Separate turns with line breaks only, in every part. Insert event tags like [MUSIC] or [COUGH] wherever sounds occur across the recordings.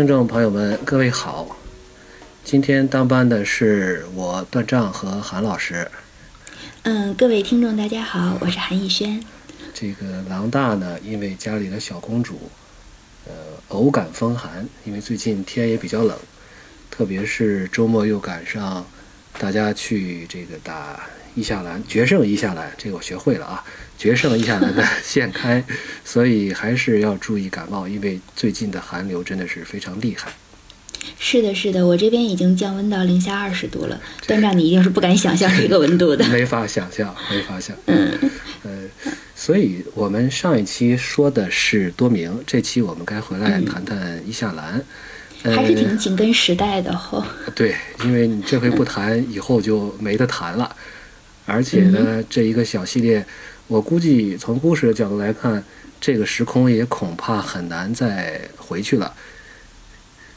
听众朋友们，各位好。今天当班的是我段丈和韩老师。
嗯，各位听众大家好，我是韩逸轩。
这个狼大呢，因为家里的小公主，呃，偶感风寒，因为最近天也比较冷，特别是周末又赶上大家去这个打伊夏兰决胜伊夏兰，这个我学会了啊，决胜伊夏兰的现开，[LAUGHS] 所以还是要注意感冒，因为最近的寒流真的是非常厉害。
是的，是的，我这边已经降温到零下二十度了，段长你一定是不敢想象这个温度的，[LAUGHS]
没法想象，没法想。嗯，呃，所以我们上一期说的是多明，这期我们该回来谈谈伊夏兰，
还是挺紧跟时代的哈。
对，因为你这回不谈，以后就没得谈了，而且呢，这一个小系列，我估计从故事的角度来看，这个时空也恐怕很难再回去了。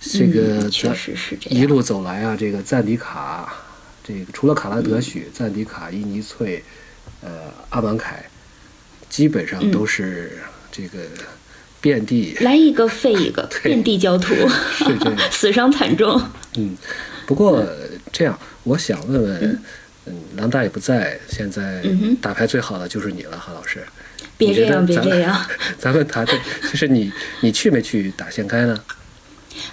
这个
确实是这样。
一路走来啊，这个赞迪卡，这个除了卡拉德许、赞迪卡、伊尼翠，呃，阿芒凯，基本上都是这个遍地
来一个废一个，[LAUGHS] 遍地焦土，
是这样，[LAUGHS]
死伤惨重。
嗯，不过这样，我想问问，嗯，狼大也不在，现在打牌最好的就是你了，韩老师。
别这样，别这样。[LAUGHS]
咱们谈谈，就是你，你去没去打线开呢？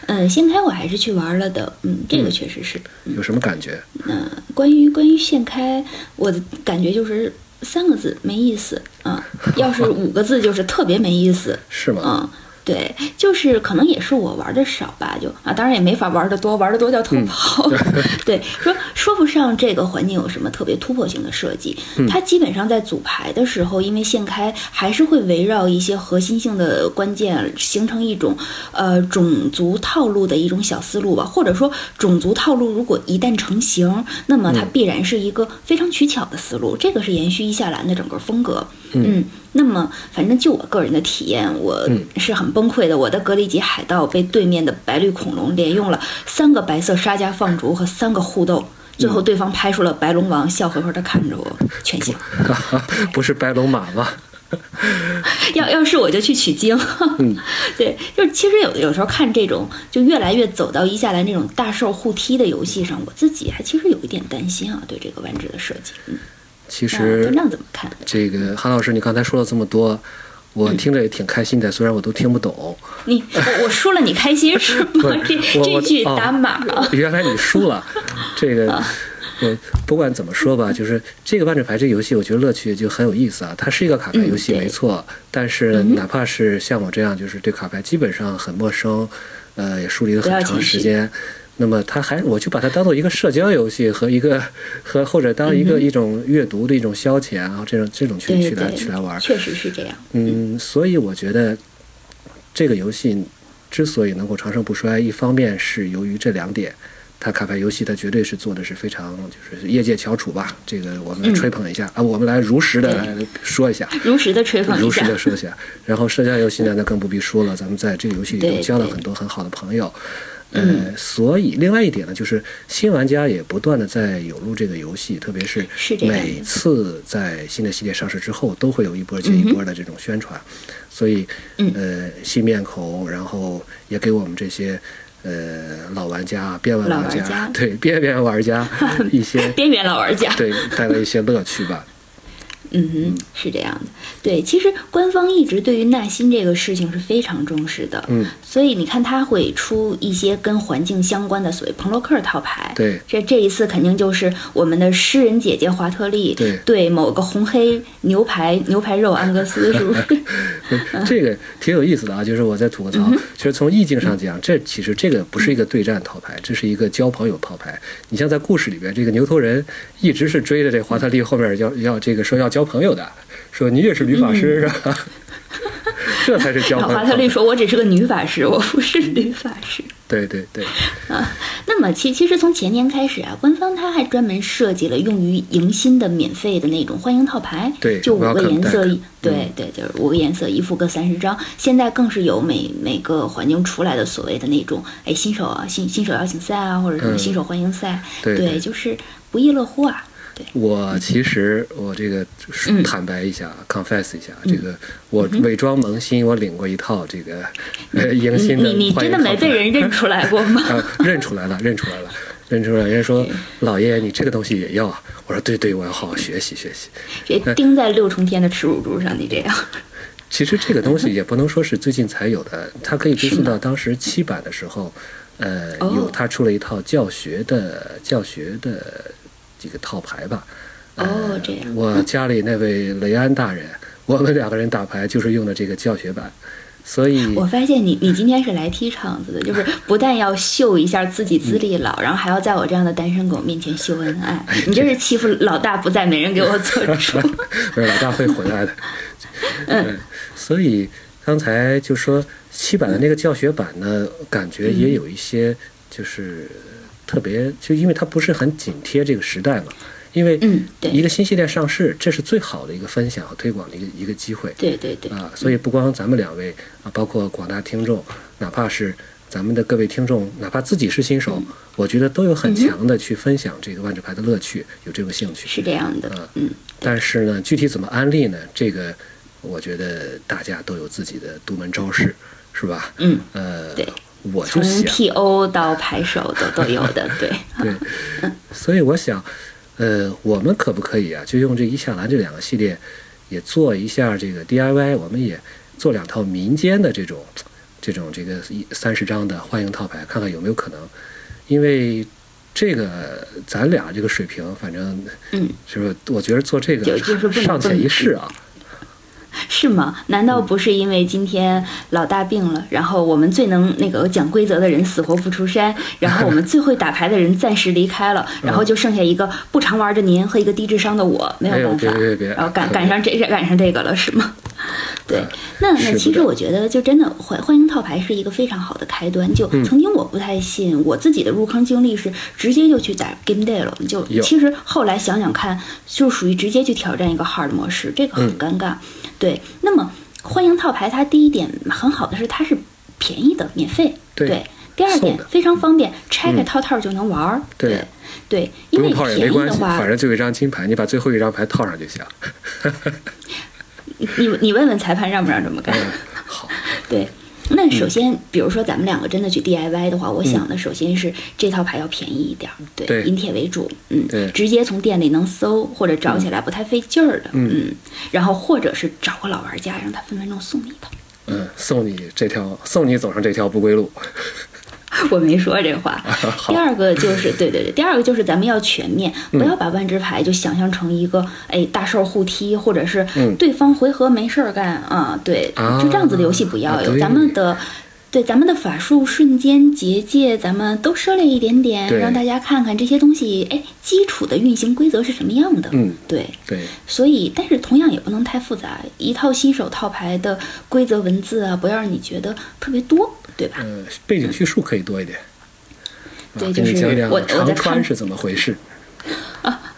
嗯，[LAUGHS] 现开我还是去玩了的，嗯，这个确实是。
有什么感觉？
嗯，关于关于现开，我的感觉就是三个字，没意思啊。要是五个字，就是特别没意思。[LAUGHS]
是吗？
嗯。对，就是可能也是我玩的少吧，就啊，当然也没法玩的多，玩的多叫偷跑。[LAUGHS] 对，说说不上这个环境有什么特别突破性的设计，它基本上在组牌的时候，因为现开还是会围绕一些核心性的关键，形成一种呃种族套路的一种小思路吧，或者说种族套路如果一旦成型，那么它必然是一个非常取巧的思路，这个是延续伊夏兰的整个风格，嗯。那么，反正就我个人的体验，我是很崩溃的。我的格里吉海盗被对面的白绿恐龙连用了三个白色沙加放逐和三个互斗，最后对方拍出了白龙王，笑呵呵的看着我，全信。[LAUGHS]
不是白龙马吗？[LAUGHS]
要要是我就去取经。[LAUGHS] 对，就是其实有有时候看这种就越来越走到一下来那种大兽互踢的游戏上，我自己还其实有一点担心啊，对这个玩具的设计。嗯。
其实，这个韩老师，你刚才说了这么多，我听着也挺开心的。虽然我都听不懂。
你我我输了，你开心是吗？这这句打码了。[LAUGHS]
原来你输了，[LAUGHS] 这个我不管怎么说吧，就是这个万智牌这个游戏，我觉得乐趣就很有意思啊。它是一个卡牌游戏，没错。但是哪怕是像我这样，就是对卡牌基本上很陌生，呃，也梳理了很长时间。那么他还，我就把它当做一个社交游戏和一个和或者当一个一种阅读的一种消遣啊，这种这种去去来去来玩，
确实是这样。
嗯，所以我觉得这个游戏之所以能够长盛不衰，一方面是由于这两点，它卡牌游戏它绝对是做的是非常就是业界翘楚吧。这个我们来吹捧一下啊，我们来如实的 [LAUGHS] 说一下，
如实的吹捧一下，
如实的说一下。然后社交游戏呢，那更不必说了，咱们在这个游戏里头交了很多很好的朋友。呃，所以另外一点呢，就是新玩家也不断的在涌入这个游戏，特别是每次在新的系列上市之后，都会有一波接一波的这种宣传，所以呃，新面孔，然后也给我们这些呃老玩家、边缘玩家，对边缘玩家 [LAUGHS] 一些
边缘老玩家，
对带来一些乐趣吧。[LAUGHS]
嗯哼，是这样的，对，其实官方一直对于耐心这个事情是非常重视的，
嗯，
所以你看他会出一些跟环境相关的所谓朋洛克套牌，
对，
这这一次肯定就是我们的诗人姐姐华特利，
对，
对某个红黑牛排 [LAUGHS] 牛排肉安格斯，是不是？[LAUGHS]
这个挺有意思的啊，就是我在吐个槽，其实从意境上讲，这其实这个不是一个对战套牌，这是一个交朋友套牌。你像在故事里边，这个牛头人一直是追着这华特利后面要要这个说要交。交朋友的，说你也是女法师是吧？[LAUGHS] 这才是交朋友。
华特利说：“我只是个女法师，我不是女法师。”
对对对。
啊，那么其其实从前年开始啊，官方他还专门设计了用于迎新的免费的那种欢迎套牌，
对，
就五个颜色，对对，就是五个颜色，一副各三十张。现在更是有每每个环境出来的所谓的那种，哎，新手啊，新新手邀请赛啊，或者什么新手欢迎赛，
对，
就是不亦乐乎啊。对，
我其实我这个坦白一下，confess 一下，这个我伪装萌新，我领过一套这个呃迎新的。
你你真的没被人认出来过吗？[LAUGHS]
认出来了，认出来了，认出来。人家说老爷，你这个东西也要啊？我说对对，我要好好学习学习。
这钉在六重天的耻辱柱上，你这样。
其实这个东西也不能说是最近才有的，它可以追溯到当时七版的时候，呃，有他出了一套教学的教学的这个套牌吧。
哦，这样。
我 [LAUGHS] 家里那位雷安大人，我们两个人打牌就是用的这个教学版，所以。
我发现你你今天是来踢场子的，就是不但要秀一下自己资历老，然后还要在我这样的单身狗面前秀恩爱，你这是欺负老大不在，没人给我做主。[LAUGHS]
不是老大会回来的。[LAUGHS] 嗯。所以刚才就说七版的那个教学版呢，感觉也有一些就是特别，就因为它不是很紧贴这个时代嘛。因为一个新系列上市，这是最好的一个分享和推广的一个一个机会。
对对对。
啊，所以不光咱们两位啊，包括广大听众，哪怕是咱们的各位听众，哪怕自己是新手，我觉得都有很强的去分享这个万智牌的乐趣，有这种兴趣。
是这样的。
啊，嗯。但是呢，具体怎么安利呢？这个。我觉得大家都有自己的独门招式，是吧？
嗯，
呃，
对，
我就
从 T.O. 到拍手都都有的，对 [LAUGHS]
对。所以我想，呃，我们可不可以啊，就用这一下兰这两个系列，也做一下这个 D.I.Y.，我们也做两套民间的这种这种这个一三十张的欢迎套牌，看看有没有可能？因为这个咱俩这个水平，反正
嗯，
是不是？我觉得做这个尚且一试啊。
是吗？难道不是因为今天老大病了，然后我们最能那个讲规则的人死活不出山，[LAUGHS] 然后我们最会打牌的人暂时离开了，[LAUGHS] 然后就剩下一个不常玩的您和一个低智商的我，没有办法，然后赶赶上这 [LAUGHS] 赶上这个了，是吗？对，那那其实我觉得就真的欢欢迎套牌是一个非常好的开端。就曾经我不太信，我自己的入坑经历是直接就去打 game day 了。就其实后来想想看，就属于直接去挑战一个 hard 模式，这个很尴尬。对，那么欢迎套牌它第一点很好的是它是便宜的，免费。对，第二点非常方便，拆开套套就能玩儿。对对，因为便宜的话，
反正就一张金牌，你把最后一张牌套上就行。[LAUGHS]
你你问问裁判让不让这么干？
好，[LAUGHS]
对，那首先，比如说咱们两个真的去 DIY 的话，我想的首先是这套牌要便宜一点，对，银铁为主，嗯，
对，
直接从店里能搜或者找起来不太费劲儿的，嗯，然后或者是找个老玩家，让他分分钟送你一套，
嗯，送你这条，送你走上这条不归路。[LAUGHS]
我没说这话。[LAUGHS] 第二个就是，对对对，第二个就是咱们要全面，不要把万智牌就想象成一个哎大兽互踢，或者是对方回合没事儿干啊，对，就这样子的游戏不要有。咱们的对咱们的法术、瞬间、结界，咱们都涉猎一点点，让大家看看这些东西，哎，基础的运行规则是什么样的。
嗯，
对
对。
所以，但是同样也不能太复杂，一套新手套牌的规则文字啊，不要让你觉得特别多。对吧？
呃，背景叙述可以多一点。
对，就是我
长川是怎么回事？[LAUGHS]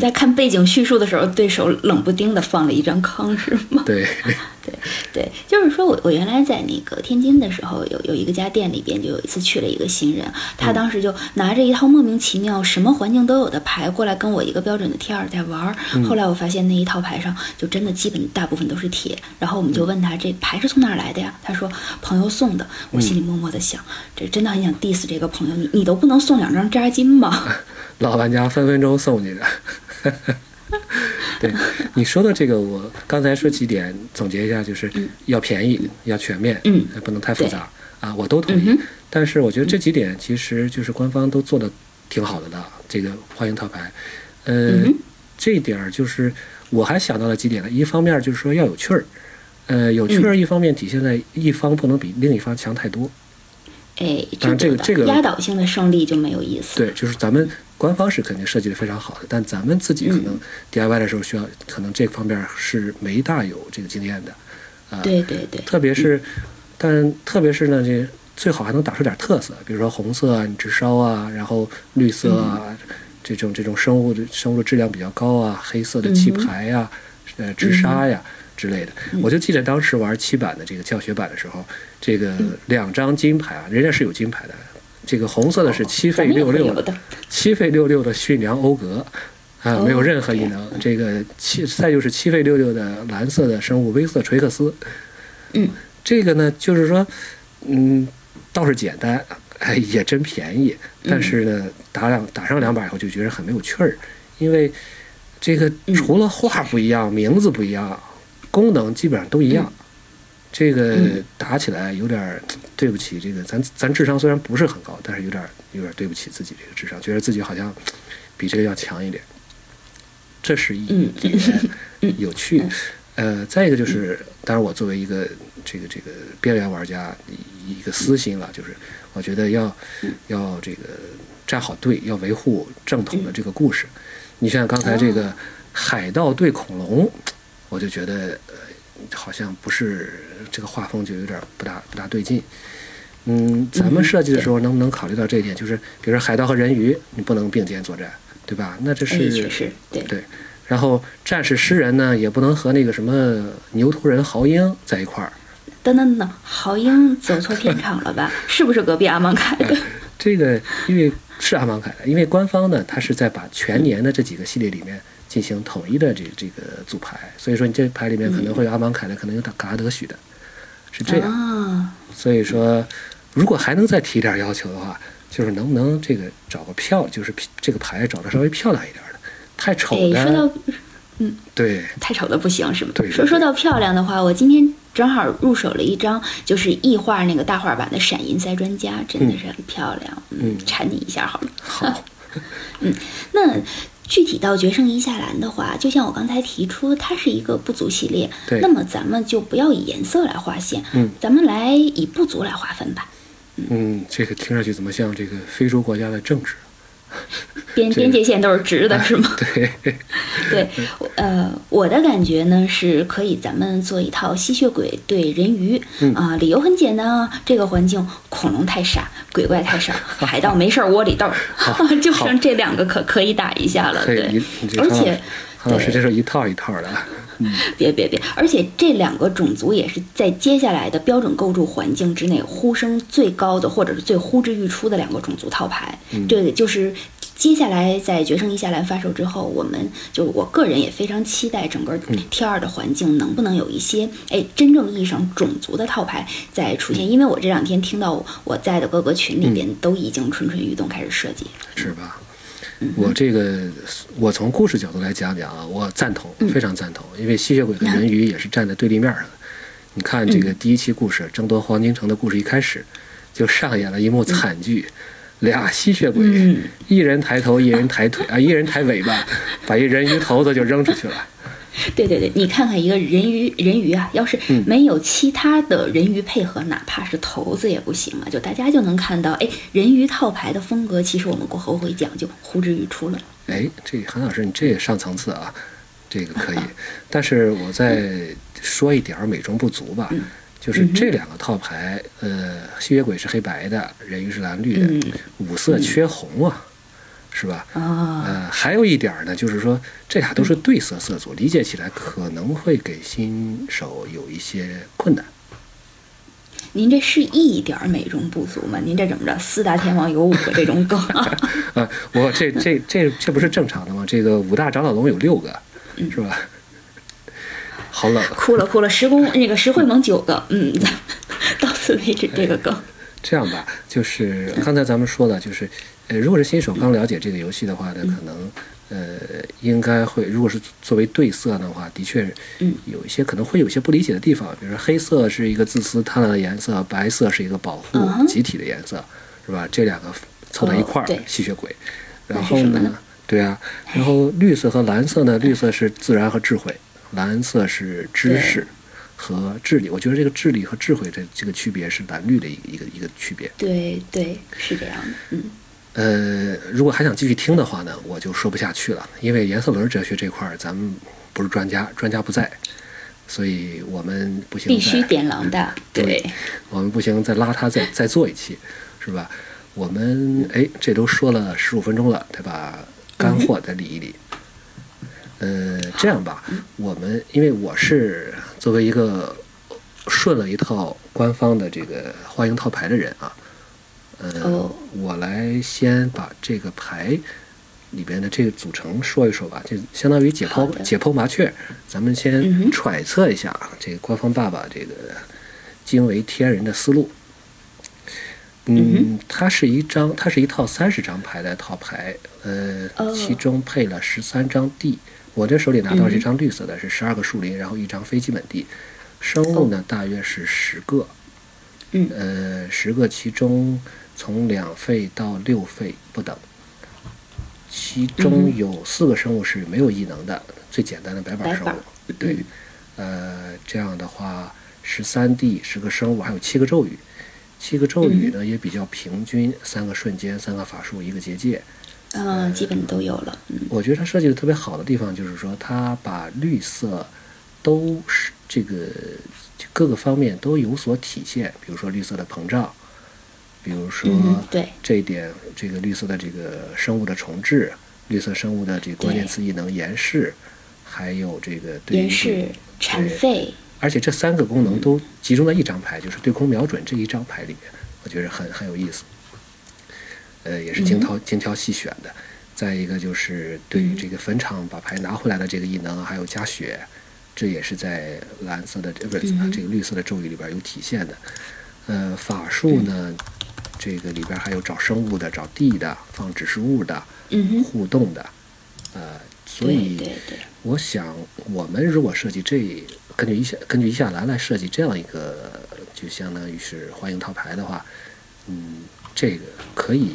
在看背景叙述的时候，对手冷不丁的放了一张康，是吗？
对。[LAUGHS]
对对，就是说我我原来在那个天津的时候，有有一个家店里边，就有一次去了一个新人，他当时就拿着一套莫名其妙、什么环境都有的牌过来跟我一个标准的 T 二在玩儿。后来我发现那一套牌上就真的基本大部分都是铁，然后我们就问他这牌是从哪儿来的呀？他说朋友送的。我心里默默的想，这真的很想 diss 这个朋友，你你都不能送两张扎金吗？[LAUGHS]
老玩家分分钟送你的。对你说的这个，我刚才说几点，总结一下，就是要便宜，要全面，
嗯，
不能太复杂啊，我都同意。但是我觉得这几点其实就是官方都做的挺好的的，这个欢迎套牌，呃，这一点就是我还想到了几点呢。一方面就是说要有趣儿，呃，有趣儿，一方面体现在一方不能比另一方强太多。
哎，
当然这个这个
压倒性的胜利就没有意思。
对，就是咱们。官方是肯定设计的非常好的，但咱们自己可能 DIY 的时候需要，可能这方面是没大有这个经验的，啊，
对对对，
特别是，但特别是呢，这最好还能打出点特色，比如说红色啊，你直烧啊，然后绿色啊，这种这种生物的生物的质量比较高啊，黑色的棋牌呀，呃，直杀呀之类的。我就记得当时玩七版的这个教学版的时候，这个两张金牌啊，人家是有金牌的。这个红色的是七费六六的，七费六六的驯良欧格，啊，没有任何异能。这个七，再就是七费六六的蓝色的生物威瑟垂克斯。
嗯，
这个呢，就是说，嗯，倒是简单，哎，[LAUGHS] 也真便宜。但是呢，打两打上两把以后，就觉得很没有趣儿，因为这个除了画不一样，名字不一样，功能基本上都一样。这个打起来有点对不起这个咱咱智商虽然不是很高，但是有点有点对不起自己这个智商，觉得自己好像比这个要强一点。这是一点 [LAUGHS] 有趣。呃，再一个就是，当然我作为一个这个这个边缘玩家一个私心了，就是我觉得要要这个站好队，要维护正统的这个故事。你像刚才这个海盗对恐龙，我就觉得呃好像不是。这个画风就有点不大不大对劲，嗯，咱们设计的时候能不能考虑到这一点？就是比如说海盗和人鱼，你不能并肩作战，对吧？那这是
是，对
对。然后战士诗人呢，也不能和那个什么牛头人豪英在一块儿。
等等等，豪英走错片场了吧？[LAUGHS] 是不是隔壁阿芒凯的？[LAUGHS]
这个因为是阿芒凯的，因为官方呢，他是在把全年的这几个系列里面。进行统一的这这个组牌，所以说你这牌里面可能会有阿芒凯的，可能有嘎德许的，是这样。所以说，如果还能再提点要求的话，就是能不能这个找个漂，就是这个牌找的稍微漂亮一点的，太丑的。
说到，嗯，
对，
太丑的不行是吗？
对。
说说到漂亮的话，我今天正好入手了一张，就是异画那个大画版的闪银塞专家，真的是很漂亮。嗯，馋你一下好了。
好。[LAUGHS]
嗯，那。具体到决胜一夏兰的话，就像我刚才提出，它是一个部族系列。
对。
那么咱们就不要以颜色来划线，嗯，咱们来以部族来划分吧。
嗯，这个听上去怎么像这个非洲国家的政治？[LAUGHS]
边边界线都是直的，是吗？
对，[LAUGHS]
对，呃，我的感觉呢是可以，咱们做一套吸血鬼对人鱼啊，理由很简单啊，这个环境恐龙太傻，鬼怪太少，[LAUGHS] 海盗没事窝里斗，就剩这两个可可以打一下了，对，而且
韩老师这是一套一套的。
嗯 [LAUGHS] 别别别！而且这两个种族也是在接下来的标准构筑环境之内呼声最高的，或者是最呼之欲出的两个种族套牌。这个就是接下来在决胜一下来发售之后，我们就我个人也非常期待整个 T 二的环境能不能有一些哎真正意义上种族的套牌在出现。因为我这两天听到我在的各个群里边都已经蠢蠢欲动开始设计，
是吧？[LAUGHS] 我这个，我从故事角度来讲讲啊，我赞同，非常赞同，因为吸血鬼和人鱼也是站在对立面上的。你看这个第一期故事争夺黄金城的故事一开始，就上演了一幕惨剧，俩吸血鬼，一人抬头，一人抬腿啊，一人抬尾巴，[LAUGHS] 把一人鱼头子就扔出去了。[LAUGHS]
对对对，你看看一个人鱼人鱼啊，要是没有其他的人鱼配合，哪怕是头子也不行啊。就大家就能看到，哎，人鱼套牌的风格，其实我们过后会讲就，呼之欲出了。
哎，这韩老师，你这也上层次啊，这个可以。[LAUGHS] 但是我再说一点美中不足吧，就是这两个套牌，呃，吸血鬼是黑白的，人鱼是蓝绿的，五色缺红啊。是吧？
啊，
呃，还有一点呢，就是说这俩都是对色色组，理解起来可能会给新手有一些困难。
您这是一点美中不足吗？您这怎么着？四大天王有五个这种梗 [LAUGHS]
啊？我这这这这不是正常的吗？这个五大长老龙有六个，是吧？好冷，[LAUGHS]
哭了哭了。十公那个石会盟九个，嗯，[LAUGHS] 到此为止这个梗。
这样吧，就是刚才咱们说的，就是。呃，如果是新手刚了解这个游戏的话呢，可能呃应该会，如果是作为对色的话，的确有一些可能会有些不理解的地方，比如说黑色是一个自私贪婪的颜色，白色是一个保护集体的颜色，是吧？这两个凑到一块儿，吸血鬼。然后呢？对啊，然后绿色和蓝色呢？绿色是自然和智慧，蓝色是知识和智力。我觉得这个智力和智慧的这个区别是蓝绿的一个一个一个区别。
对对，是这样的，嗯。
呃，如果还想继续听的话呢，我就说不下去了，因为颜色轮哲学这块儿咱们不是专家，专家不在，所以我们不行。
必须点狼的，对，
我们不行，再拉他再再做一期，是吧？我们哎，这都说了十五分钟了，得把干货再理一理。呃，这样吧，我们因为我是作为一个顺了一套官方的这个欢迎套牌的人啊。呃，我来先把这个牌里边的这个组成说一说吧，就相当于解剖解剖麻雀。咱们先揣测一下啊，这个官方爸爸这个惊为天人的思路。嗯，它是一张，它是一套三十张牌的套牌，呃，其中配了十三张地。我这手里拿到这张绿色的，是十二个树林，然后一张飞机本地。生物呢，大约是十个。
嗯，
呃，十个其中从两费到六费不等。其中有四个生物是没有异能的，最简单的白板生物。对，呃，这样的话，十三地十个生物，还有七个咒语，七个咒语呢也比较平均，三个瞬间，三个法术，一个结界。
嗯，基本都有了。
我觉得它设计的特别好的地方就是说，它把绿色都是这个各个方面都有所体现，比如说绿色的膨胀。比如说，
对
这一点，这个绿色的这个生物的重置，绿色生物的这个关键词异能延世，还有这个
延世残废，
而且这三个功能都集中在一张牌，就是对空瞄准这一张牌里面，我觉得很很有意思。呃，也是精挑精挑细选的。再一个就是对于这个坟场把牌拿回来的这个异能，还有加血，这也是在蓝色的不是这个绿色的咒语里边有体现的。呃，法术呢？这个里边还有找生物的、找地的、放指示物的、互动的，呃，所以我想，我们如果设计这根据一下根据一下来来设计这样一个，就相当于是欢迎套牌的话，嗯，这个可以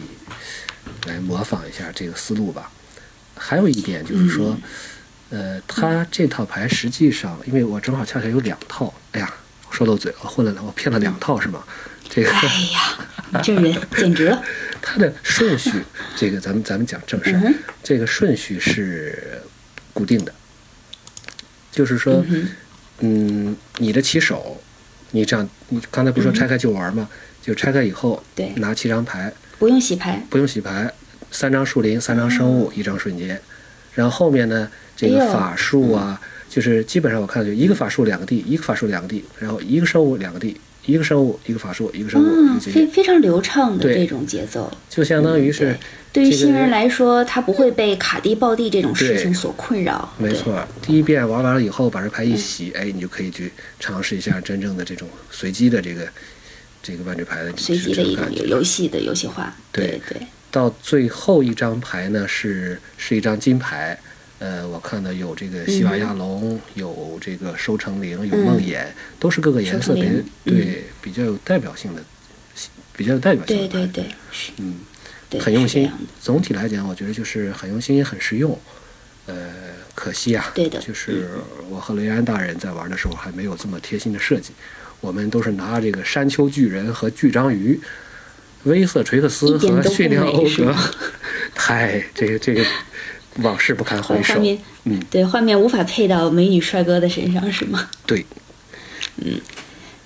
来模仿一下这个思路吧。还有一点就是说，呃，它这套牌实际上，因为我正好恰恰有两套，哎呀，说漏嘴了，混了，我骗了两套是吗？这个，
哎呀。[LAUGHS] 这人简直了！
它的顺序，这个咱们咱们讲正事。这个顺序是固定的，就是说，嗯，你的起手，你这样，你刚才不是说拆开就玩吗？就拆开以后，
对，
拿七张牌，
不用洗牌，
不用洗牌，三张树林，三张生物，一张瞬间，然后后面呢，这个法术啊，就是基本上我看就一个法术两个地，一个法术两个地，然后一个生物两个地。一个生物，一个法术，一个生物，
非非常流畅的这种节奏，
就相当于是
对。于新人来说，他不会被卡地爆地这种事情所困扰。
没错，第一遍玩完了以后，把这牌一洗，哎，你就可以去尝试一下真正的这种随机的这个这个万智牌的
随机的一种游戏的游戏化。对
对，到最后一张牌呢，是是一张金牌。呃，我看到有这个西瓦亚龙，有这个收成灵，有梦魇，都是各个颜色别对比较有代表性的，比较有代表性
的。对对对，
嗯，很用心。总体来讲，我觉得就是很用心，也很实用。呃，可惜啊，
对的，
就是我和雷安大人在玩的时候还没有这么贴心的设计。我们都是拿这个山丘巨人和巨章鱼，威瑟垂克斯和驯良欧格，太这个这个。往事不堪回首，嗯，
对，画面无法配到美女帅哥的身上，是吗？
对，
嗯。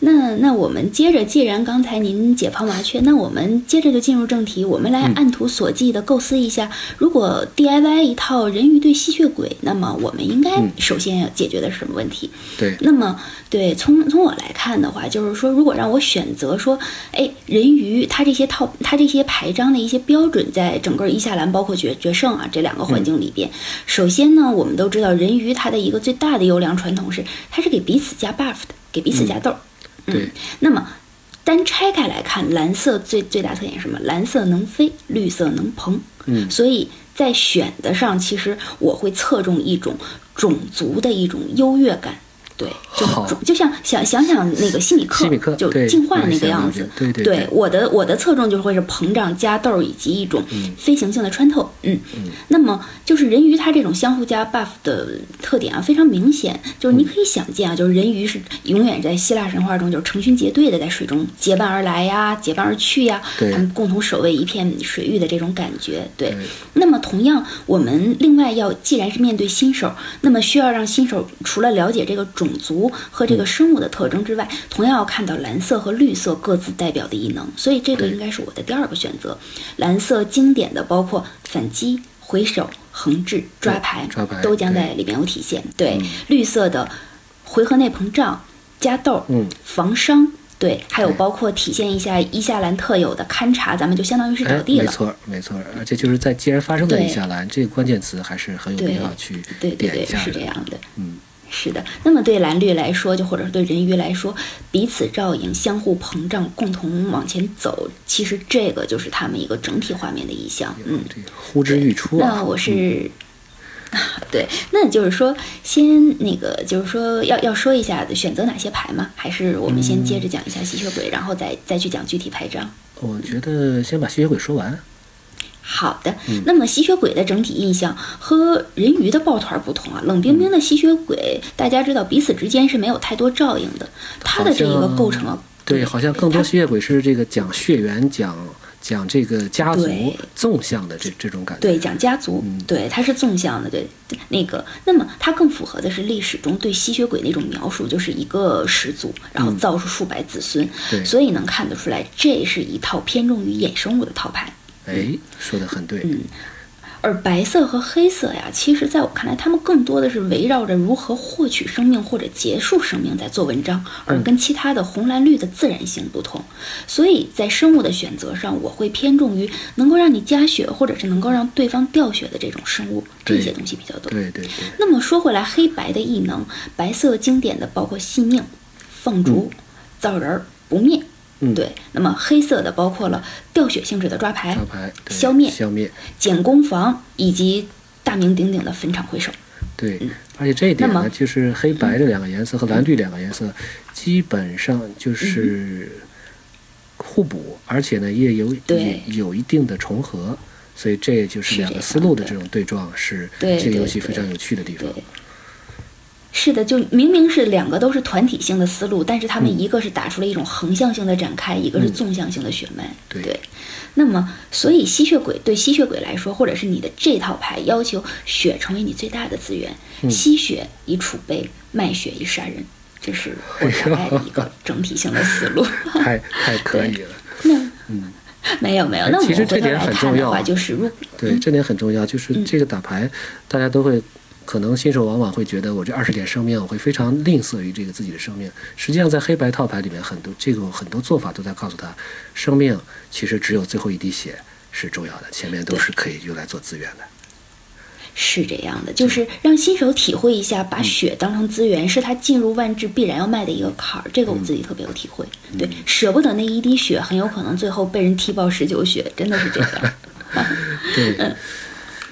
那那我们接着，既然刚才您解剖麻雀，那我们接着就进入正题，我们来按图索骥的构思一下，如果 DIY 一套人鱼对吸血鬼，那么我们应该首先要解决的是什么问题？
对，
那么对从从我来看的话，就是说，如果让我选择说，哎，人鱼它这些套它这些牌张的一些标准，在整个伊夏兰包括决决胜啊这两个环境里边，首先呢，我们都知道人鱼它的一个最大的优良传统是，它是给彼此加 buff 的，给彼此加豆。
对，
那么单拆开来看，蓝色最最大特点是什么？蓝色能飞，绿色能膨。
嗯，
所以在选的上，其实我会侧重一种种族的一种优越感。对，[LAUGHS] 就就像想想想那个心理课，就进化那个样子。
对对
对，我的我的侧重就会是膨胀加豆以及一种飞行性的穿透。嗯嗯。那么就是人鱼它这种相互加 buff 的特点啊，非常明显。就是你可以想见啊，就是人鱼是永远在希腊神话中就是成群结队的在水中结伴而来呀，结伴而去呀，他们共同守卫一片水域的这种感觉。对。那么同样，我们另外要既然是面对新手，那么需要让新手除了了解这个种。种族和这个生物的特征之外，同样要看到蓝色和绿色各自代表的异能，所以这个应该是我的第二个选择。蓝色经典的包括反击、回手、横置、抓牌，抓牌都将在里面有体现。对，绿色的回合内膨胀、加豆、防伤、对，还有包括体现一下伊夏兰特有的勘察，咱们就相当于是找地
了。没错，没错。而且就是在既然发生在伊夏兰，这个关键词还是很有必要去
点一下是这样的，
嗯，
是的。那么对蓝绿来说，就或者是对人鱼来说，彼此照应、相互膨胀、共同往前走，其实这个就是他们一个整体画面的意象。嗯，
呼之欲出啊。
那我是啊。[LAUGHS] 对，那就是说，先那个，就是说，要要说一下选择哪些牌吗？还是我们先接着讲一下吸血鬼，然后再再去讲具体牌张？
我觉得先把吸血鬼说完。
好的，那么吸血鬼的整体印象和人鱼的抱团不同啊，冷冰冰的吸血鬼，大家知道彼此之间是没有太多照应的，它的这一个构成了，
对，好像更多吸血鬼是这个讲血缘讲。讲这个家族纵向的这这种感觉，
对，讲家族，对，它是纵向的，对，那个，那么它更符合的是历史中对吸血鬼那种描述，就是一个始祖，然后造出数百子孙，所以能看得出来，这是一套偏重于衍生物的套牌。
哎，说的很对，
嗯。而白色和黑色呀，其实在我看来，他们更多的是围绕着如何获取生命或者结束生命在做文章，而跟其他的红蓝绿的自然性不同。所以在生物的选择上，我会偏重于能够让你加血，或者是能够让对方掉血的这种生物，这些东西比较多。
对对对。
那么说回来，黑白的异能，白色经典的包括细命、放逐、造人儿、不灭。
嗯，
对。那么黑色的包括了掉血性质的抓牌、
消
灭、
消灭、
减攻防以及大名鼎鼎的坟场回首。
对，而且这一点呢，就是黑白这两个颜色和蓝绿两个颜色基本上就是互补，而且呢也有也有一定的重合，所以这就是两个思路的这种对撞，是这个游戏非常有趣的地方。
是的，就明明是两个都是团体性的思路，但是他们一个是打出了一种横向性的展开，一个是纵向性的血脉。
对，
那么所以吸血鬼对吸血鬼来说，或者是你的这套牌要求血成为你最大的资源，吸血以储备，卖血以杀人，这是我大概的一个整体性的思路。[LAUGHS]
太太可以了。
那嗯，[LAUGHS] 没有没有。那
其实这点很重要，
就是
对这点很重要，就是这个打牌大家都会。可能新手往往会觉得我这二十点生命，我会非常吝啬于这个自己的生命。实际上，在黑白套牌里面，很多这个很多做法都在告诉他，生命其实只有最后一滴血是重要的，前面都是可以用来做资源的。
是这样的，就是让新手体会一下，把血当成资源是他进入万智必然要迈的一个坎儿。这个我自己特别有体会。对，舍不得那一滴血，很有可能最后被人踢爆十九血，真的是这样。[LAUGHS]
对，[LAUGHS]
嗯，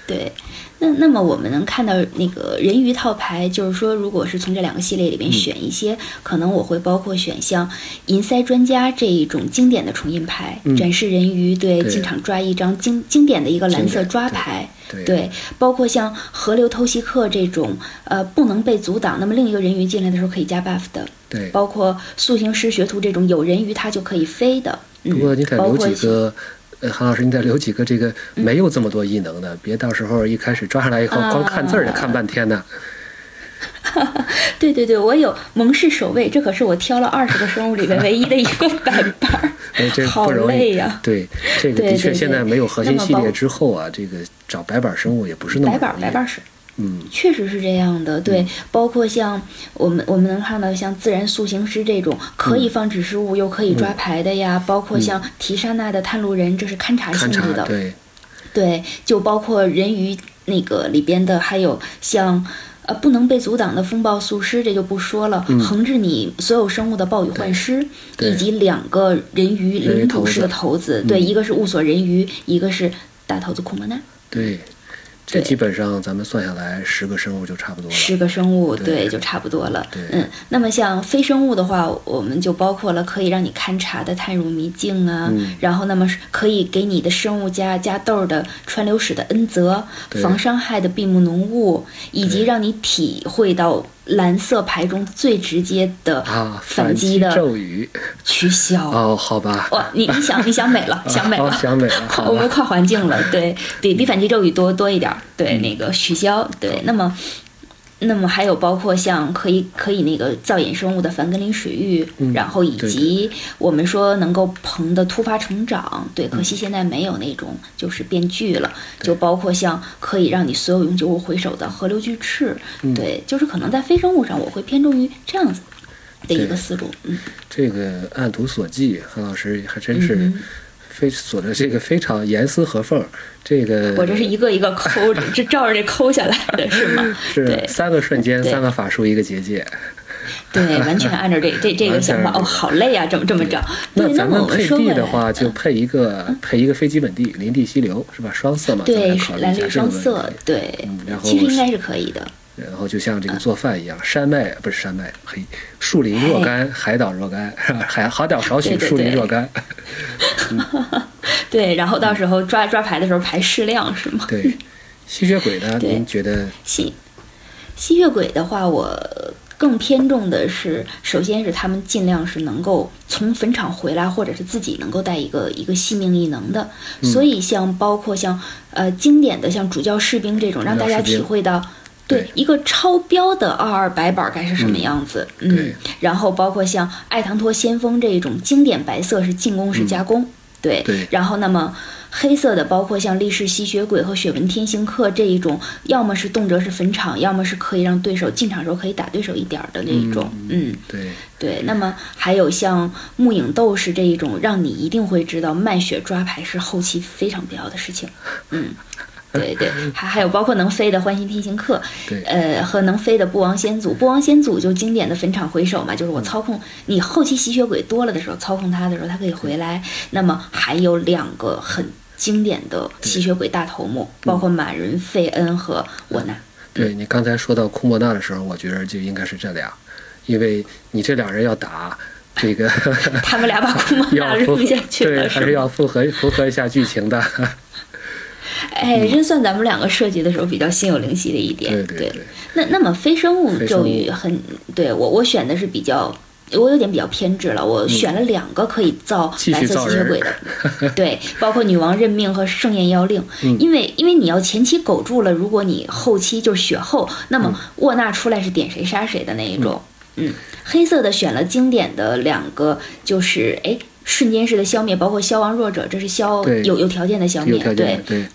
对。那那么我们能看到那个人鱼套牌，就是说，如果是从这两个系列里面选一些，可能我会包括选像银塞专家这一种经典的重印牌，展示人鱼对进场抓一张经经典的一个蓝色抓牌，
对，
包括像河流偷袭客这种呃不能被阻挡，那么另一个人鱼进来的时候可以加 buff 的，
对，
包括塑形师学徒这种有人鱼它就可以飞的，
不过你得留几个。呃，韩老师，你得留几个这个没有这么多异能的，别到时候一开始抓上来以后光看字儿得看半天呢。[LAUGHS]
对对对，我有蒙氏守卫，这可是我挑了二十个生物里面唯一的一个白板儿 [LAUGHS] [LAUGHS] 好累呀。
对，这个的确现在没有核心系列之后啊，这个找白板生物也不是那么
白板白板是。
嗯，
确实是这样的，对，包括像我们我们能看到像自然塑形师这种可以放指示物又可以抓牌的呀，包括像提沙娜的探路人，这是勘察性质的，
对，
对，就包括人鱼那个里边的，还有像呃不能被阻挡的风暴速师，这就不说了，横置你所有生物的暴雨幻师，以及两个人鱼领主式的头子，对，一个是雾锁人鱼，一个是大头子库莫纳，
对。这基本上咱们算下来，十个生物就差不多了。
十个生物，对，就差不多了。嗯，那么像非生物的话，我们就包括了可以让你勘察的探入迷境啊，然后那么可以给你的生物加加豆的川流史的恩泽，防伤害的闭目浓雾，以及让你体会到。蓝色牌中最直接的
反
击的
咒语
取消
哦，好吧。
哇，你你想你想美了，想美了，
想美了。[LAUGHS]
我们跨环境了，对，比比反击咒语多多一点，对，那个取消，对，那么。那么还有包括像可以可以那个造衍生物的凡根林水域，然后以及我们说能够膨的突发成长，对，可惜现在没有那种就是变巨了，就包括像可以让你所有永久物回首的河流巨翅，对，就是可能在非生物上我会偏重于这样子。的一个思路。嗯，
这个按图索骥，韩老师还真是非锁的这个非常严丝合缝。这个
我这是一个一个抠，这照着这抠下来的是吗？
是三个瞬间，三个法术，一个结界。
对，完全按照这这这个想法哦，好累啊，这么这么着。
那咱们配地的话，就配一个配一个非基本地，林地溪流是吧？双色嘛，
对，蓝绿双色，对。其实应该是可以的。
然后就像这个做饭一样，山脉不是山脉，嘿，树林若干，海岛若干，海海岛少许，树林若干。[LAUGHS]
对，然后到时候抓抓牌的时候排适量是吗？
对，吸血鬼呢？您觉得
吸吸血鬼的话，我。更偏重的是，首先是他们尽量是能够从坟场回来，或者是自己能够带一个一个性命异能的。所以像包括像呃经典的像主教士兵这种，让大家体会到对一个超标的二二白板该是什么样子。嗯，然后包括像爱唐托先锋这一种经典白色是进攻式加工。对，然后那么。黑色的包括像力士吸血鬼和雪纹天行客这一种，要么是动辄是坟场，要么是可以让对手进场时候可以打对手一点的那一种。嗯，
对
对。那么还有像木影斗士这一种，让你一定会知道漫血抓牌是后期非常必要的事情。嗯，对对。还还有包括能飞的欢欣天行客，呃，和能飞的不王先祖。不王先祖就经典的坟场回首嘛，就是我操控你后期吸血鬼多了的时候，操控他的时候，他可以回来。那么还有两个很。经典的吸血鬼大头目，包括满人费恩和沃纳。
对你刚才说到库莫纳的时候，我觉得就应该是这俩，因为你这俩人要打这个，[LAUGHS]
他们俩把库莫纳 [LAUGHS] 扔下去
了，对，还是要符合符合一下剧情的。
哎，这算咱们两个设计的时候比较心有灵犀的一点。
对对
对。那那么非生物咒语很对我我选的是比较。我有点比较偏执了，我选了两个可以造白色吸血鬼的，[LAUGHS] 对，包括女王任命和盛宴妖令，因为因为你要前期苟住了，如果你后期就是血后，那么沃纳出来是点谁杀谁的那一种，嗯，黑色的选了经典的两个，就是哎瞬间式的消灭，包括消亡弱者，这是消有有条件的消灭，对。
对，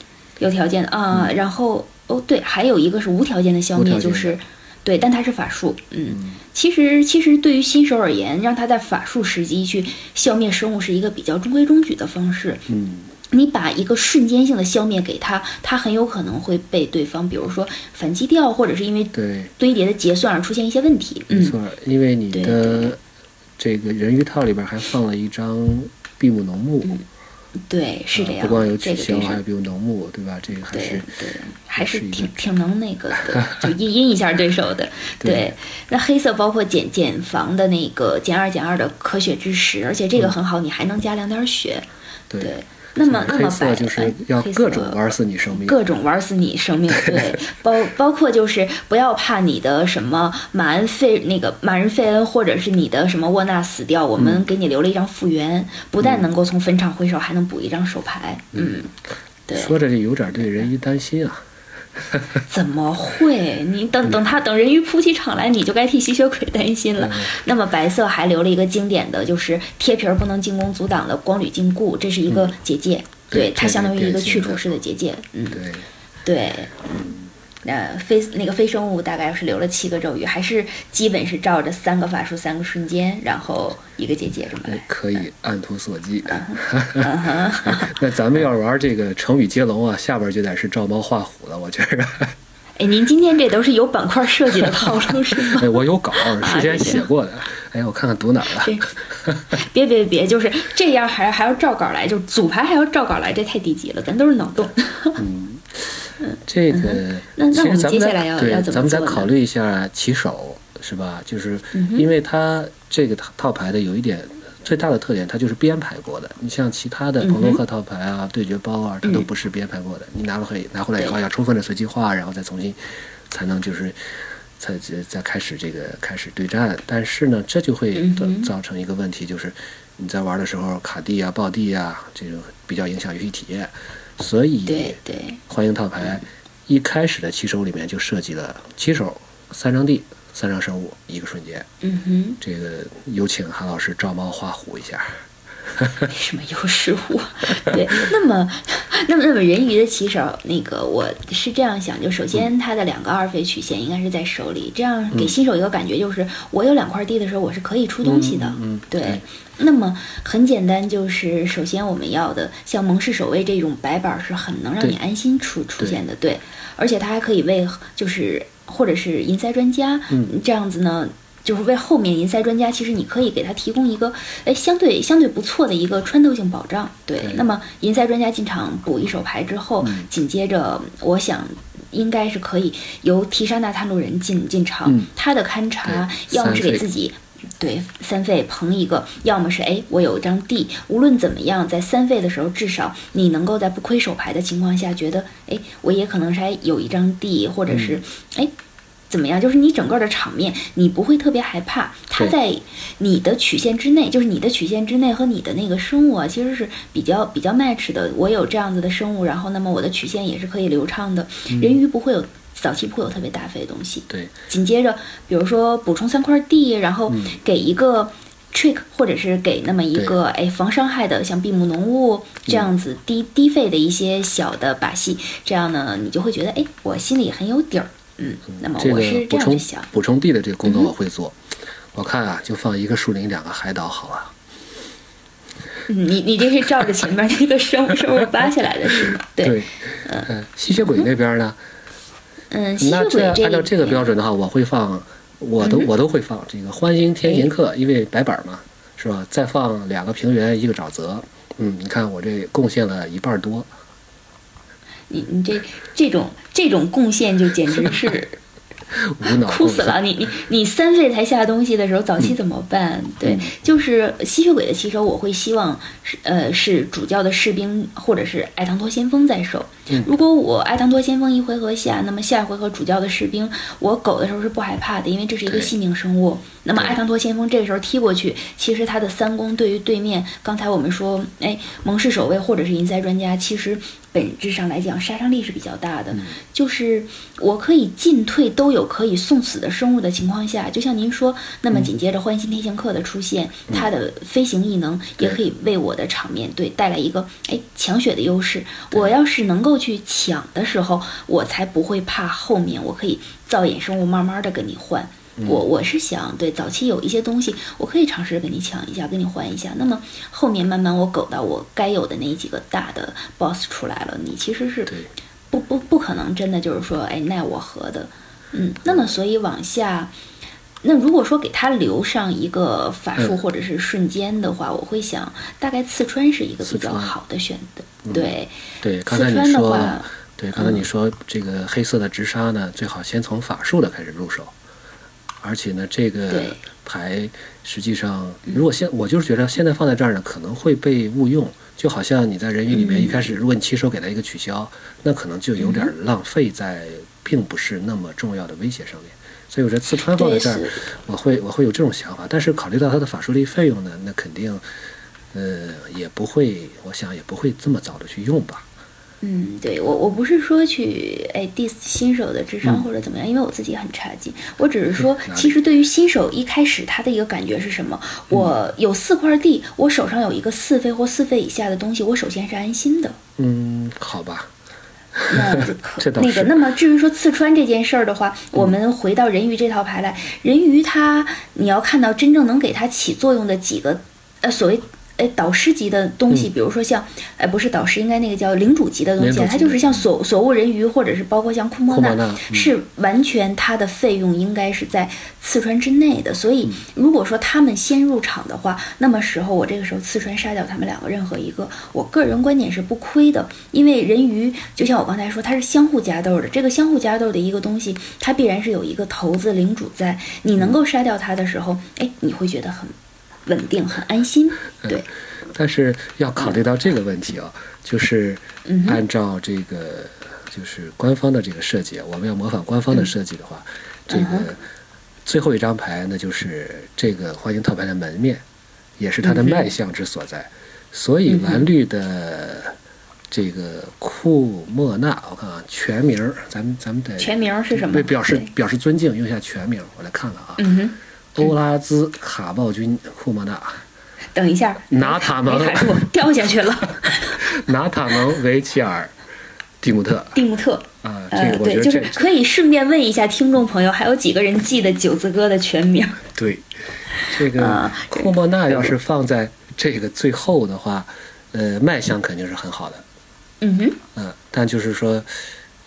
有条件的啊，然后哦对，还有一个是无条件的消灭，就是。对，但它是法术。嗯，其实其实对于新手而言，让他在法术时机去消灭生物是一个比较中规中矩的方式。
嗯，
你把一个瞬间性的消灭给他，他很有可能会被对方，比如说反击掉，或者是因为堆叠的结算而出现一些问题。
没错，因为你的这个人鱼套里边还放了一张闭目农木。
对，是这样。
不光有取消，还有比如对吧？这个还是
对，还是挺挺能那个的，[LAUGHS] 就阴阴一下对手的。[LAUGHS] 对，那黑色包括减减防的那个减二减二的可血之石，而且这个很好，你还能加两点血。对。那么，那么白
就是要各种玩死你生命，
各种玩死你生命。对，[LAUGHS] 包包括就是不要怕你的什么马恩费那个马人费恩，或者是你的什么沃纳死掉，我们给你留了一张复原，不但能够从坟场回首，还能补一张手牌。嗯，对。
说着就有点对人一担心啊。[LAUGHS]
怎么会？你等等他等人鱼扑起场来，你就该替吸血鬼担心了。那么白色还留了一个经典的就是贴皮儿不能进攻阻挡的光铝禁锢，这是一个结界，对它相当于一个去除式的结界。嗯，对，对，嗯。那非那个非生物大概是留了七个咒语，还是基本是照着三个法术、三个瞬间，然后一个结界这么来。
可以按图索骥。[LAUGHS] 那咱们要玩这个成语接龙啊，下边就得是照猫画虎了，我觉着。[LAUGHS]
哎，您今天这都是有板块设计的套路是吗？[LAUGHS]
哎，我有稿，事先写过的。哎，我看看读哪了。
别别别，就是这样，还还要照稿来，就组牌还要照稿来，这太低级了，咱都是脑洞。
嗯。这个，其实咱们再对，咱们再考虑一下起手，是吧？就是因为它这个套套牌的有一点最大的特点，它就是编排过的。你像其他的朋洛克套牌啊、对决包啊，它都不是编排过的。你拿回拿回来以后，要充分的随机化，然后再重新才能就是才再开始这个开始对战。但是呢，这就会造成一个问题，就是你在玩的时候卡地啊、爆地啊，这种比较影响游戏体验。所以，
对对，
欢迎套牌一开始的七手里面就设计了七手三张地三张生物一个瞬间。
嗯哼，
这个有请韩老师照猫画虎一下。
什么优势我？对，那么那么，那么人鱼的棋手，那个我是这样想，就首先他的两个二费曲线应该是在手里，这样给新手一个感觉，就是我有两块地的时候，我是可以出东西的。
嗯，
对。那么很简单，就是首先我们要的像蒙氏守卫这种白板是很能让你安心出出现的，对。而且它还可以为就是或者是银塞专家这样子呢。就是为后面银塞专家，其实你可以给他提供一个，哎，相对相对不错的一个穿透性保障。对，那么银塞专家进场补一手牌之后，紧接着我想应该是可以由提沙纳探路人进进场，他的勘察要么是给自己对三费捧一个，要么是哎我有一张地，无论怎么样，在三费的时候，至少你能够在不亏手牌的情况下，觉得哎我也可能是还有一张地，或者是哎。怎么样？就是你整个的场面，你不会特别害怕。它在你的曲线之内，就是你的曲线之内和你的那个生物啊，其实是比较比较 match 的。我有这样子的生物，然后那么我的曲线也是可以流畅的。人鱼不会有早期不会有特别大费的东西。
对。
紧接着，比如说补充三块地，然后给一个 trick，或者是给那么一个哎防伤害的，像闭目浓雾这样子低低费的一些小的把戏，这样呢，你就会觉得哎，我心里很有底儿。嗯，那么我是
这样想，补充地的这个工作我会做。我看啊，就放一个树林，两个海岛好了。
你你这是照着前面那个生物 [LAUGHS] 生物扒下来的是吗？对，
嗯，吸血鬼那边
呢？嗯，吸血
鬼按照这个标准的话，我会放，我都我都会放这个欢欣天行客，因为白板嘛，是吧？再放两个平原，一个沼泽。嗯，你看我这贡献了一半多。
你你这这种这种贡献就简直是 [LAUGHS] 哭死了！你你你三岁才下东西的时候，早期怎么办？对，就是吸血鬼的骑手，我会希望是呃是主教的士兵或者是艾唐托先锋在手。如果我艾唐托先锋一回合下，那么下一回合主教的士兵，我狗的时候是不害怕的，因为这是一个性命生物。那么艾唐托先锋这个时候踢过去，其实他的三攻对于对面，刚才我们说，哎，蒙氏守卫或者是银塞专家，其实。本质上来讲，杀伤力是比较大的。就是我可以进退都有可以送死的生物的情况下，就像您说，那么紧接着欢欣天行客的出现，它的飞行异能也可以为我的场面对带来一个哎抢血的优势。我要是能够去抢的时候，我才不会怕后面我可以造衍生物慢慢的跟你换。我我是想，对早期有一些东西，我可以尝试跟你抢一下，跟你换一下。那么后面慢慢我苟到我该有的那几个大的 boss 出来了，你其实是不不不可能真的就是说，哎奈我何的，嗯。那么所以往下，那如果说给他留上一个法术或者是瞬间的话，我会想大概刺穿是一个比较好的选择。对
对，
刺穿的话，
对刚才你说这个黑色的直杀呢，最好先从法术的开始入手。而且呢，这个牌实际上，如果现我就是觉得现在放在这儿呢，可能会被误用。就好像你在人鱼里面一开始，如果你起手给他一个取消，那可能就有点浪费在并不是那么重要的威胁上面。所以我觉得刺穿放在这儿，我会我会有这种想法。但是考虑到它的法术力费用呢，那肯定，呃，也不会，我想也不会这么早的去用吧。
嗯，对我我不是说去哎 diss 新手的智商或者怎么样，因为我自己很差劲。我只是说，其实对于新手一开始他的一个感觉是什么？我有四块地，我手上有一个四费或四费以下的东西，我首先是安心的。
嗯，好吧。
那 [LAUGHS] 可那个，那么至于说刺穿这件事儿的话，我们回到人鱼这套牌来，人鱼它你要看到真正能给它起作用的几个呃所谓。哎，导师级的东西，比如说像，哎，不是导师，应该那个叫领主级的东西，它就是像所所悟人鱼，或者是包括像库莫纳，是完全它的费用应该是在刺穿之内的。所以，如果说他们先入场的话，那么时候我这个时候刺穿杀掉他们两个任何一个，我个人观点是不亏的，因为人鱼就像我刚才说，它是相互加豆的。这个相互加豆的一个东西，它必然是有一个头子领主在，你能够杀掉它的时候，哎，你会觉得很。稳定很安心，对。
但是要考虑到这个问题啊，就是按照这个就是官方的这个设计，我们要模仿官方的设计的话，这个最后一张牌那就是这个欢迎套牌的门面，也是它的卖相之所在。所以蓝绿的这个库莫纳，我看啊，全名，咱们咱们得
全名是什么？
对表示表示尊敬，用一下全名，我来看看啊。
嗯哼。
欧拉兹卡鲍君库莫纳，
等一下，
拿塔蒙
掉下去了。[LAUGHS]
拿塔蒙维齐尔蒂姆特。
蒂姆特
啊，这个我觉
得就是可以顺便问一下听众朋友，还有几个人记得九字哥的全名？
对，这个库莫纳要是放在这个最后的话，呃，卖相肯定是很好的。
嗯哼。
嗯，但就是说，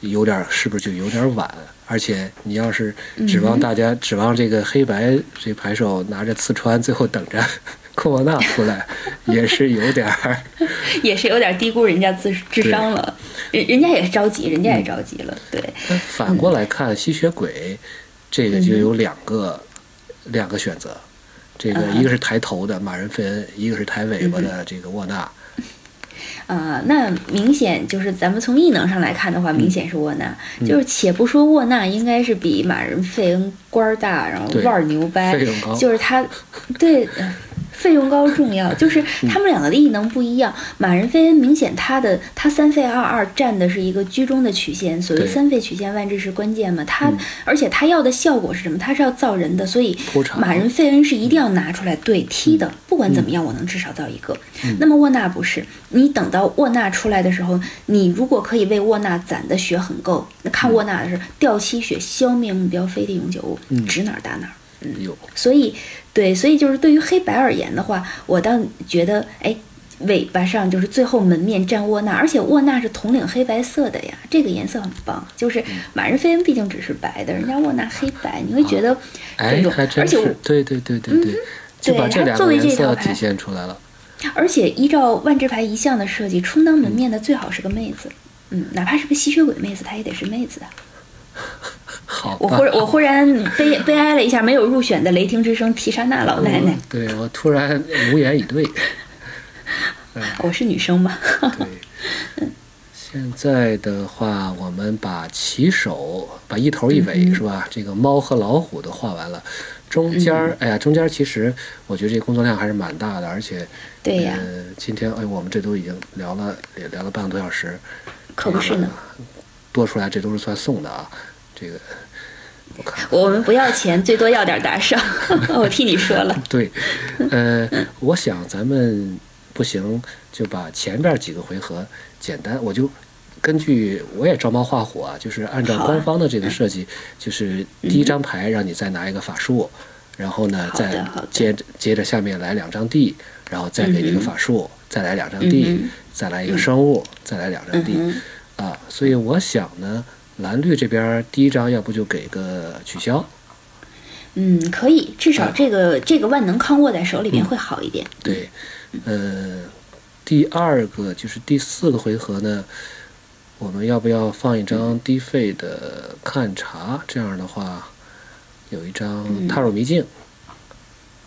有点是不是就有点晚？而且你要是指望大家指望这个黑白这牌手拿着刺穿，最后等着 [LAUGHS] 库莫纳出来，[LAUGHS] 也是有点儿，[LAUGHS]
也是有点低估人家智智商了。人人家也着急，人家也着急了。对。
反过来看吸血鬼，这个就有两个两个选择，这个一个是抬头的马人费恩，一个是抬尾巴的这个沃纳。
啊，那明显就是咱们从异能上来看的话，明显是沃纳。就是且不说沃纳应该是比马人费恩官儿大，然后腕儿牛掰，就是他，对。费用高重要，就是他们两个的异能不一样。马人费恩明显他的他三费二二占的是一个居中的曲线，所谓三费曲线万这是关键嘛。他而且他要的效果是什么？他是要造人的，所以马人费恩是一定要拿出来对踢的。不管怎么样，我能至少造一个。那么沃纳不是，你等到沃纳出来的时候，你如果可以为沃纳攒的血很够，那看沃纳的是掉七血消灭目标飞地永久物，指哪打哪。嗯，
有。
所以。对，所以就是对于黑白而言的话，我倒觉得，哎，尾巴上就是最后门面占沃纳，而且沃纳是统领黑白色的呀，这个颜色很棒。就是马人飞恩毕竟只是白的，人家沃纳黑白，你会觉得这种，而且
对对对对对，就把这两个颜色体现出来了。
而且依照万智牌一向的设计，充当门面的最好是个妹子，嗯，哪怕是个吸血鬼妹子，她也得是妹子的。
好，
我忽我忽然悲悲哀了一下，没有入选的雷霆之声提莎娜老奶奶。
对我突然无言以对。[LAUGHS]
我是女生嘛。
对。现在的话，我们把骑手把一头一尾是吧？这个猫和老虎都画完了，中间儿哎呀，中间其实我觉得这工作量还是蛮大的，而且
对呀，
今天哎，我们这都已经聊了也聊了半个多小时，
可不是呢。
多出来这都是算送的啊，这个我
们不要钱，最多要点打赏。[LAUGHS] 我替你说了。
对，呃，我想咱们不行，就把前边几个回合简单，我就根据我也照猫画虎啊，就是按照官方的这个设计，就是第一张牌让你再拿一个法术，然后呢再接着接着下面来两张地，然后再给你个法术，再来两张地，再来一个生物，再来两张地。啊，所以我想呢，蓝绿这边第一张要不就给个取消。
嗯，可以，至少这个这个万能康握在手里面会好一点。
对，呃，第二个就是第四个回合呢，我们要不要放一张低费的看查？这样的话，有一张踏入迷境。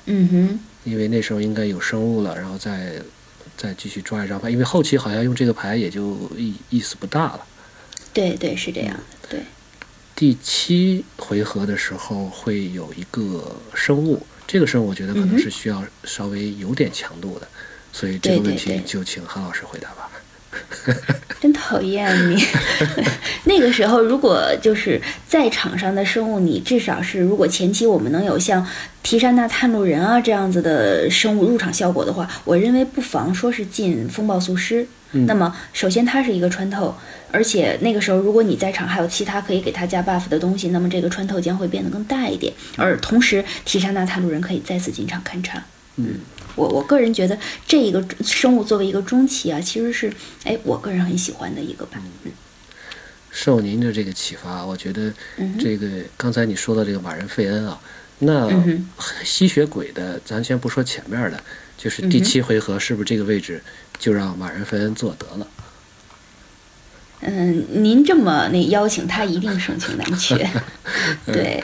嗯哼。
因为那时候应该有生物了，然后再。再继续抓一张牌，因为后期好像用这个牌也就意意思不大了。
对对，是这样的。对。
第七回合的时候会有一个生物，这个生物我觉得可能是需要稍微有点强度的，所以这个问题就请韩老师回答吧。[LAUGHS]
真讨厌你！[LAUGHS] 那个时候，如果就是在场上的生物，你至少是如果前期我们能有像提山纳探路人啊这样子的生物入场效果的话，我认为不妨说是进风暴速师。那么，首先它是一个穿透，而且那个时候如果你在场还有其他可以给他加 buff 的东西，那么这个穿透将会变得更大一点。而同时，提山纳探路人可以再次进场勘察。
嗯。
我我个人觉得这一个生物作为一个中期啊，其实是哎，我个人很喜欢的一个吧。嗯，
受您的这个启发，我觉得这个刚才你说的这个马人费恩啊，那吸血鬼的，咱先不说前面的，就是第七回合是不是这个位置就让马人费恩做得了？
嗯，您这么那邀请他，一定盛情难却。[LAUGHS] 对。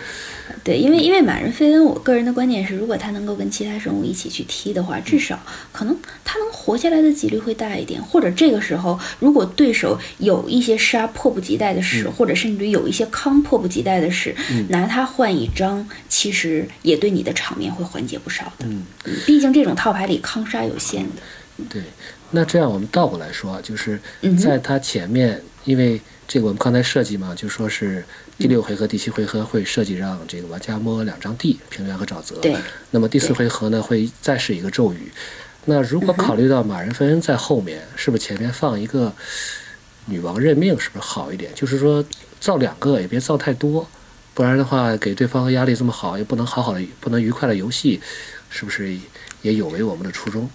对，因为因为马人飞恩，我个人的观点是，如果他能够跟其他生物一起去踢的话，至少可能他能活下来的几率会大一点。或者这个时候，如果对手有一些杀迫不及待的使，或者甚至于有一些康迫不及待的使，拿他换一张，其实也对你的场面会缓解不少的。
嗯，
毕竟这种套牌里康杀有限的。
对，那这样我们倒过来说，就是在他前面，因为这个我们刚才设计嘛，就说是。第六回合、第七回合会设计让这个玩家摸两张地，平原和沼泽。
对。
那么第四回合呢，会再是一个咒语，那如果考虑到马人芬恩在后面，是不是前面放一个女王任命，是不是好一点？就是说造两个也别造太多，不然的话给对方压力这么好，也不能好好的，不能愉快的游戏，是不是也有违我们的初衷？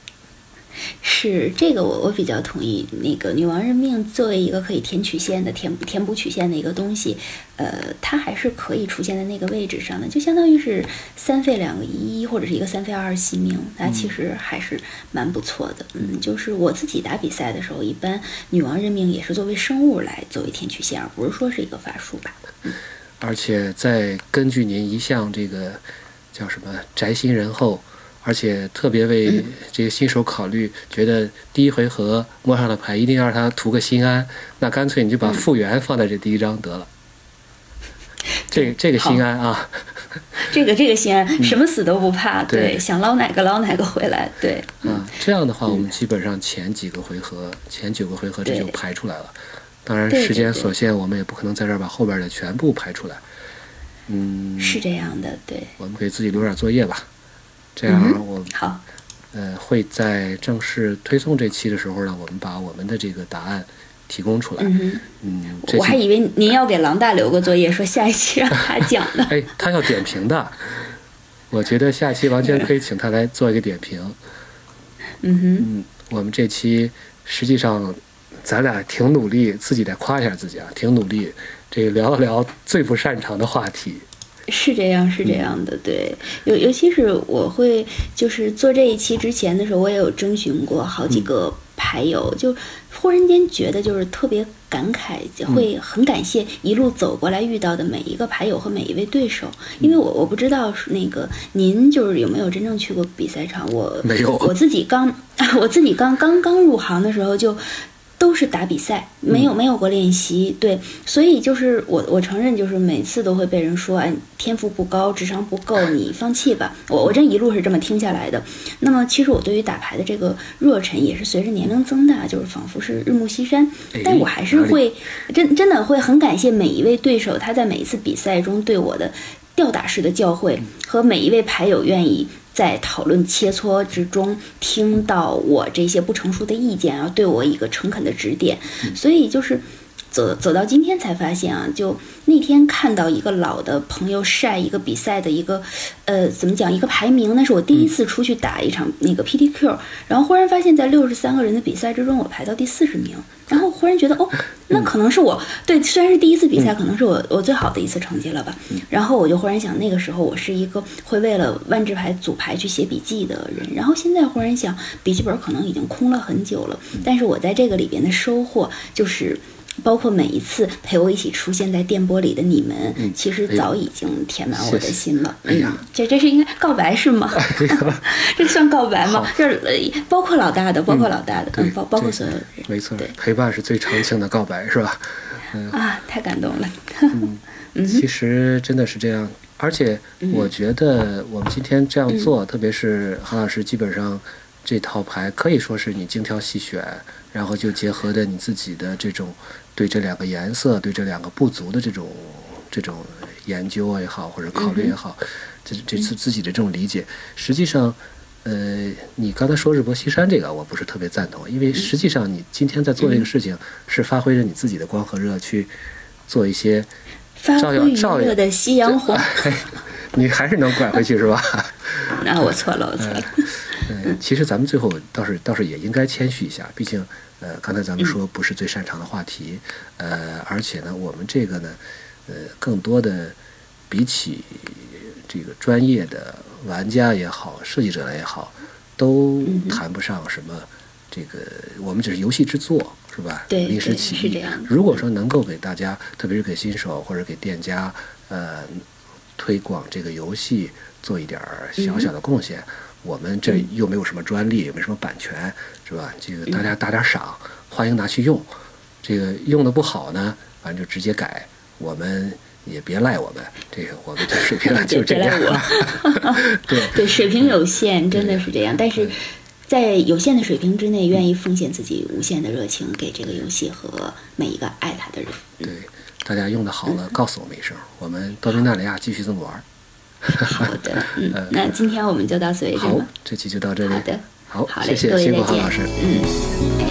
是这个，我我比较同意。那个女王任命作为一个可以填曲线的、填填补曲线的一个东西，呃，它还是可以出现在那个位置上的，就相当于是三费两个一，或者是一个三费二惜命，那其实还是蛮不错的。嗯，就是我自己打比赛的时候，一般女王任命也是作为生物来作为填曲线，而不是说是一个法术吧。嗯，
而且在根据您一向这个叫什么宅心仁厚。而且特别为这个新手考虑，觉得第一回合摸上的牌一定要让他图个心安，那干脆你就把复原放在这第一张得了。这个这个心安啊，
这个这个心安，什么死都不怕，对，想捞哪个捞哪个回来，对。
啊，这样的话，我们基本上前几个回合，前九个回合这就排出来了。当然时间所限，我们也不可能在这儿把后边的全部排出来。嗯，
是这样的，对。
我们给自己留点作业吧。这样，我
好，
呃，会在正式推送这期的时候呢，我们把我们的这个答案提供出来。
嗯
嗯，
我还以为您要给郎大留个作业，说下一期让他讲呢。[LAUGHS]
哎，他要点评的，我觉得下期完全可以请他来做一个点评。
嗯哼，
嗯，我们这期实际上咱俩挺努力，自己得夸一下自己啊，挺努力，这个聊了聊最不擅长的话题。
是这样，是这样的，对，尤尤其是我会就是做这一期之前的时候，我也有征询过好几个牌友，就忽然间觉得就是特别感慨，会很感谢一路走过来遇到的每一个牌友和每一位对手，因为我我不知道那个您就是有没有真正去过比赛场，我
没有，
我自己刚 [LAUGHS] 我自己刚刚刚入行的时候就。都是打比赛，没有没有过练习，对，所以就是我我承认，就是每次都会被人说，哎，天赋不高，智商不够，[LAUGHS] 你放弃吧。我我这一路是这么听下来的。那么其实我对于打牌的这个热忱也是随着年龄增大，就是仿佛是日暮西山。但我还是会真真的会很感谢每一位对手，他在每一次比赛中对我的吊打式的教诲，和每一位牌友愿意。在讨论切磋之中，听到我这些不成熟的意见，然后对我一个诚恳的指点，所以就是走走到今天才发现啊，就那天看到一个老的朋友晒一个比赛的一个，呃，怎么讲一个排名，那是我第一次出去打一场那个 PTQ，然后忽然发现，在六十三个人的比赛之中，我排到第四十名。然后忽然觉得，哦，那可能是我对，虽然是第一次比赛，可能是我我最好的一次成绩了吧。然后我就忽然想，那个时候我是一个会为了万智牌组牌去写笔记的人。然后现在忽然想，笔记本可能已经空了很久了，但是我在这个里边的收获就是。包括每一次陪我一起出现在电波里的你们，其实早已经填满我的心了。
哎呀，
这这是应该告白是吗？[LAUGHS] 这算告白吗？这包括老大的，包括老大的，嗯，包包括所有人。
没错，陪伴是最长情的告白，是吧？
嗯啊，太感动了。
嗯，[LAUGHS] 其实真的是这样，而且我觉得我们今天这样做，特别是韩老师，基本上这套牌可以说是你精挑细选。然后就结合着你自己的这种对这两个颜色、对这两个不足的这种这种研究也好，或者考虑也好，这这次自己的这种理解，实际上，呃，你刚才说日薄西山这个，我不是特别赞同，因为实际上你今天在做这个事情，是发挥着你自己的光和热去做一些照耀照耀
的夕阳红，[LAUGHS]
你还是能拐回去是吧？
那 [LAUGHS] 我错了，我错了。
嗯，其实咱们最后倒是倒是也应该谦虚一下，毕竟，呃，刚才咱们说不是最擅长的话题，呃，而且呢，我们这个呢，呃，更多的比起这个专业的玩家也好，设计者也好，都谈不上什么这个，我们只是游戏制作，是吧？
对，
临时起
意。
如果说能够给大家，特别是给新手或者给店家，呃，推广这个游戏，做一点小小的贡献。我们这又没有什么专利，也没什么版权，是吧？这个大家打点赏，欢迎拿去用。这个用的不好呢，反正就直接改。我们也别赖我们，这个我们这水平就这样。对
对，水平有限，真的是这样。但是在有限的水平之内，愿意奉献自己无限的热情给这个游戏和每一个爱它的人。
对，大家用的好了，告诉我们一声，我们多米纳里亚继续这么玩。[LAUGHS]
好的，嗯，那今天我们就到此为止
好，这期就到这里。
好的，
好，
好嘞，
谢谢，辛苦郝老师。
嗯。